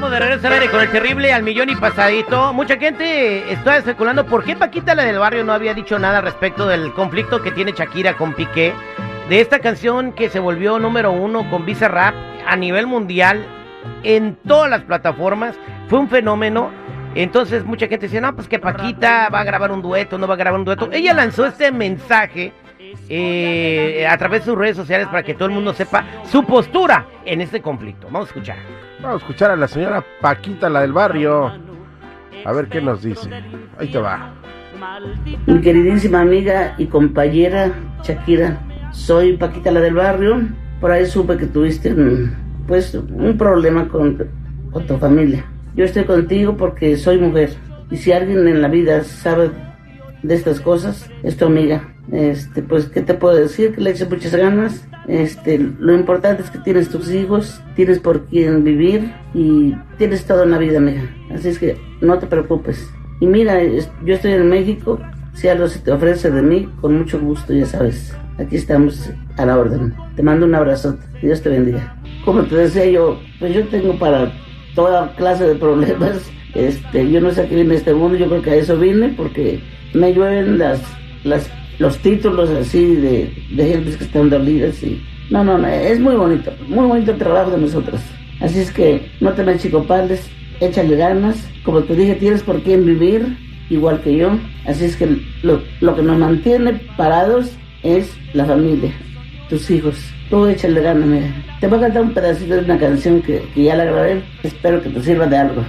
Estamos de regreso al con el terrible al millón y pasadito. Mucha gente está especulando por qué Paquita la del barrio no había dicho nada respecto del conflicto que tiene Shakira con Piqué. De esta canción que se volvió número uno con Visa Rap a nivel mundial en todas las plataformas. Fue un fenómeno. Entonces mucha gente decía, no, pues que Paquita va a grabar un dueto, no va a grabar un dueto. Ella lanzó este mensaje eh, a través de sus redes sociales para que todo el mundo sepa su postura en este conflicto. Vamos a escuchar. Vamos a escuchar a la señora Paquita, la del barrio. A ver qué nos dice. Ahí te va. Mi queridísima amiga y compañera Shakira, soy Paquita, la del barrio. Por ahí supe que tuviste un, pues, un problema con, con tu familia. Yo estoy contigo porque soy mujer. Y si alguien en la vida sabe de estas cosas, es tu amiga. Este, pues, ¿qué te puedo decir? Que le eches muchas ganas. Este, lo importante es que tienes tus hijos, tienes por quién vivir y tienes todo en la vida, amiga. Así es que no te preocupes. Y mira, yo estoy en México. Si algo se te ofrece de mí, con mucho gusto, ya sabes. Aquí estamos a la orden. Te mando un abrazote. Dios te bendiga. Como te decía yo, pues yo tengo para toda clase de problemas. Este, yo no sé a qué viene este mundo, yo creo que a eso vine porque me llueven las, las, los títulos así de, de gentes que están dolidas y no, no, no, es muy bonito, muy bonito el trabajo de nosotros. Así es que no te me chicopales, échale ganas, como te dije, tienes por quién vivir, igual que yo. Así es que lo, lo que nos mantiene parados es la familia, tus hijos. Tú échale ganas, mira. Te voy a cantar un pedacito de una canción que, que ya la grabé. Espero que te sirva de algo.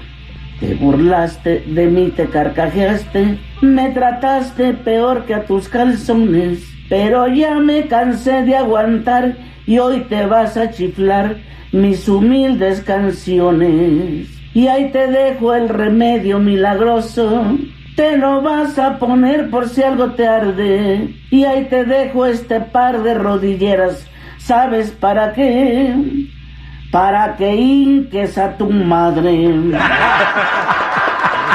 Te burlaste de mí, te carcajeaste, me trataste peor que a tus calzones, pero ya me cansé de aguantar y hoy te vas a chiflar mis humildes canciones. Y ahí te dejo el remedio milagroso, te lo vas a poner por si algo te arde. Y ahí te dejo este par de rodilleras, ¿sabes para qué? Para que hinques a tu madre.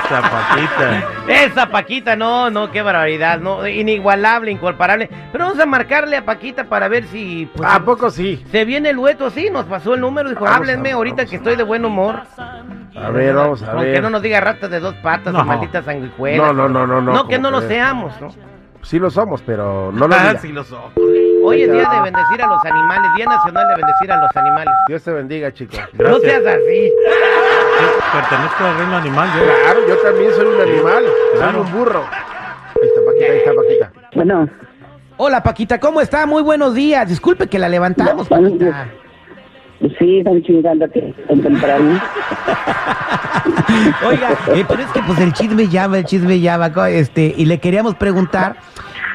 Esa Paquita. Esa Paquita, no, no, qué barbaridad, no, inigualable, incomparable. Pero vamos a marcarle a Paquita para ver si pues, ¿A poco sí? se viene el dueto, sí, nos pasó el número, dijo, Vamos háblenme a- ahorita que estoy de buen humor. A ver, vamos a Aunque ver. no nos diga ratas de dos patas No. o malditas sanguijuelas. No, no, no, no, no, No, que ¿cómo no lo seamos, ¿no? Sí lo somos, pero no lo Ah, sí los ojos. Hoy es día de bendecir a los animales, Día Nacional de Bendecir a los Animales. Dios te bendiga, chico. No seas así. Pertenezco al reino animal, yo. Claro, yo también soy un animal. Claro. Soy un burro. Ahí está Paquita, ahí está Paquita. Bueno, Hola Paquita, ¿cómo está? Muy buenos días. Disculpe que la levantamos, Paquita. sí, están chingando que tan temprano. Oiga, eh, pero es que pues el chisme llama, el chisme llama, este, y le queríamos preguntar,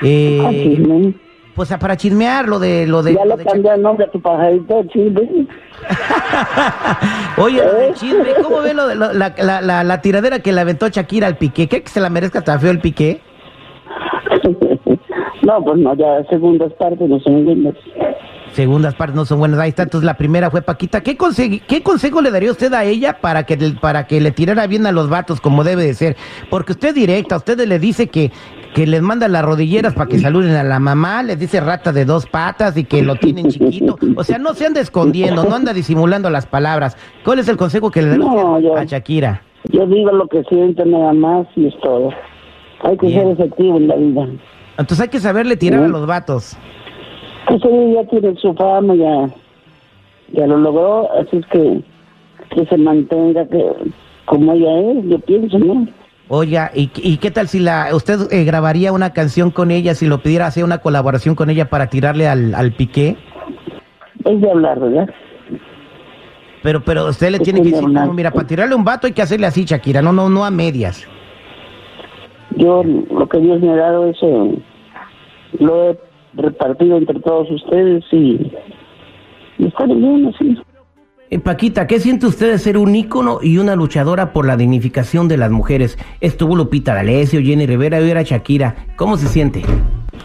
eh, Ah, chisme. Pues para chismear lo de lo de, Ya lo le de cambié el nombre a tu pajarito, chisme. Oye, lo del chisme, ¿cómo ve lo de lo- la, la, la, la tiradera que le aventó Shakira al Piqué? ¿Cree que se la merezca feo el Piqué? no, pues no, ya segundas partes no buenas. Segundas partes no son buenas, ahí está, entonces la primera fue Paquita. ¿Qué, consegui- qué consejo le daría usted a ella para que, para que le tirara bien a los vatos como debe de ser? Porque usted directa, usted le dice que, que les manda las rodilleras para que saluden a la mamá, les dice rata de dos patas y que lo tienen chiquito. O sea, no se anda escondiendo, no anda disimulando las palabras. ¿Cuál es el consejo que le daría No, yo- a Shakira? Yo digo lo que siento nada más y es todo. Hay que Bien. ser efectivo en la vida. Entonces hay que saberle tirar a los vatos. Pues ella ya tiene su fama, ya, ya lo logró, así es que que se mantenga que como ella es, yo pienso, ¿no? Oiga, ¿y, y qué tal si la usted eh, grabaría una canción con ella, si lo pidiera hacer una colaboración con ella para tirarle al, al Piqué? Es de hablar, ¿verdad? Pero, pero usted le Es tiene que decir, como, mira, para tirarle un vato hay que hacerle así, Shakira, no, no, no a medias. Yo lo que Dios me ha dado eso lo he repartido entre todos ustedes y, y está bien así. Eh, Paquita, ¿qué siente usted de ser un ícono y una luchadora por la dignificación de las mujeres? Estuvo Lupita D'Alessio, Jenny Rivera y ahora Shakira. ¿Cómo se siente?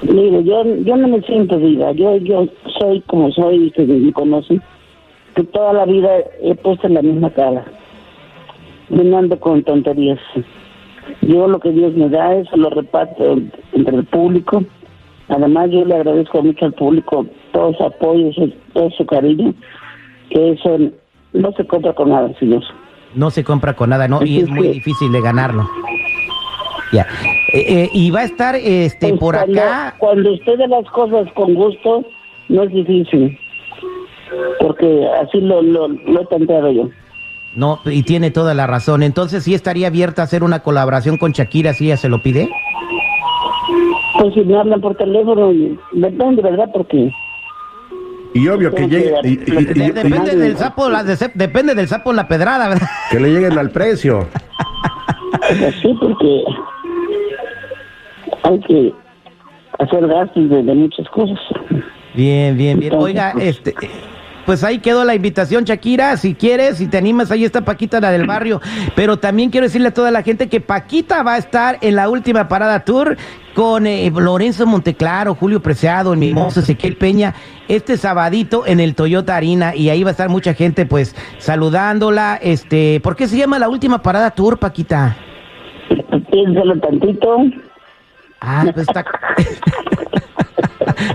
Mire, yo, yo no me siento viva, yo, yo soy como soy, que me conocen, que toda la vida he puesto la misma cara, yo no ando con tonterías. Yo lo que Dios me da, eso lo reparto entre el público. Además, yo le agradezco mucho al público todo su apoyo, su- todo su cariño, que eso no se compra con nada, señor. No se compra con nada, ¿no? Y es muy difícil de ganarlo. Ya. Eh, eh, y va a estar este Pues por cuando, acá. Cuando usted da las cosas con gusto, no es difícil. Porque así lo, lo, lo he planteado yo. No, y tiene toda la razón. Entonces, ¿sí estaría abierta a hacer una colaboración con Shakira si ella se lo pide? Pues si me hablan por teléfono, y- depende, ¿verdad? Porque Y obvio que llegue, y- y- y- De- y- depende del sapo, la, de- depende del sapo en la pedrada, ¿verdad? que le lleguen al precio. pues sí, porque hay que hacer gastos de, de muchas cosas. Bien, bien, bien. Oiga, este, eh, pues ahí quedó la invitación, Shakira. Si quieres, si te animas, ahí está Paquita, la del barrio. Pero también quiero decirle a toda la gente que Paquita va a estar en la última parada tour con eh, Lorenzo Monteclaro, Julio Preciado, el mimoso Ezequiel Peña, este sabadito en el Toyota Arena. Y ahí va a estar mucha gente, pues, saludándola. Este, ¿por qué se llama la última parada tour, Paquita? Piénsalo tantito. Ah, pues está.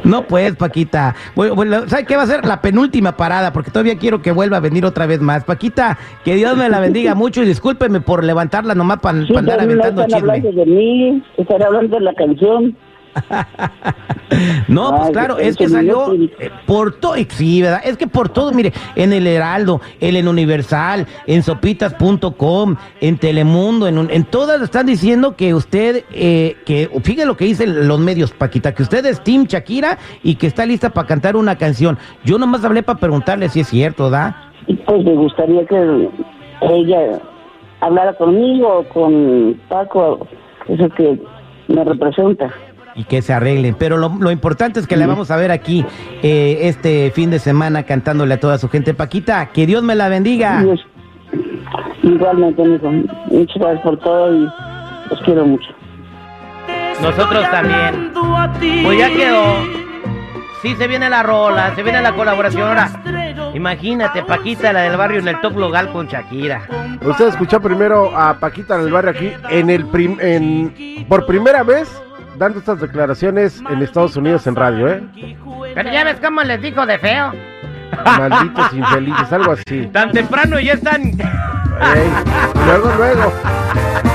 No pues, Paquita. Bueno, bueno, ¿sabe qué va a ser? La penúltima parada, porque todavía quiero que vuelva a venir otra vez más. Paquita, que Dios me la bendiga mucho y discúlpeme por levantarla nomás para Sí, andar aventando chisme. de mí, están hablando de la canción. No, pues claro, es que salió eh, por todo, sí, ¿verdad? Es que por todo, mire, en el Heraldo, en el Universal, en sopitas.com, en Telemundo, en, un- en todas están diciendo que usted, eh, que fíjese lo que dicen los medios, Paquita, que usted es Team Shakira y que está lista para cantar una canción. Yo nomás hablé para preguntarle si es cierto, ¿da? Y pues me gustaría que ella hablara conmigo o con Paco, eso que me representa. Y que se arreglen. Pero lo, lo importante es que la vamos a ver aquí eh, este fin de semana cantándole a toda su gente. Paquita, que Dios me la bendiga. Igualmente. Muchas gracias por todo y los quiero mucho. Nosotros también. Pues ya quedó. Sí, se viene la rola, se viene la colaboración. Ahora, imagínate, Paquita, la del barrio en el top local con Shakira. Usted escuchó primero a Paquita en el barrio aquí, en el prim- en, por primera vez dando estas declaraciones en Estados Unidos en radio, ¿eh? Pero ya ves cómo les dijo de feo. Malditos infelices, algo así. Tan temprano y ya están. Ey, luego, luego.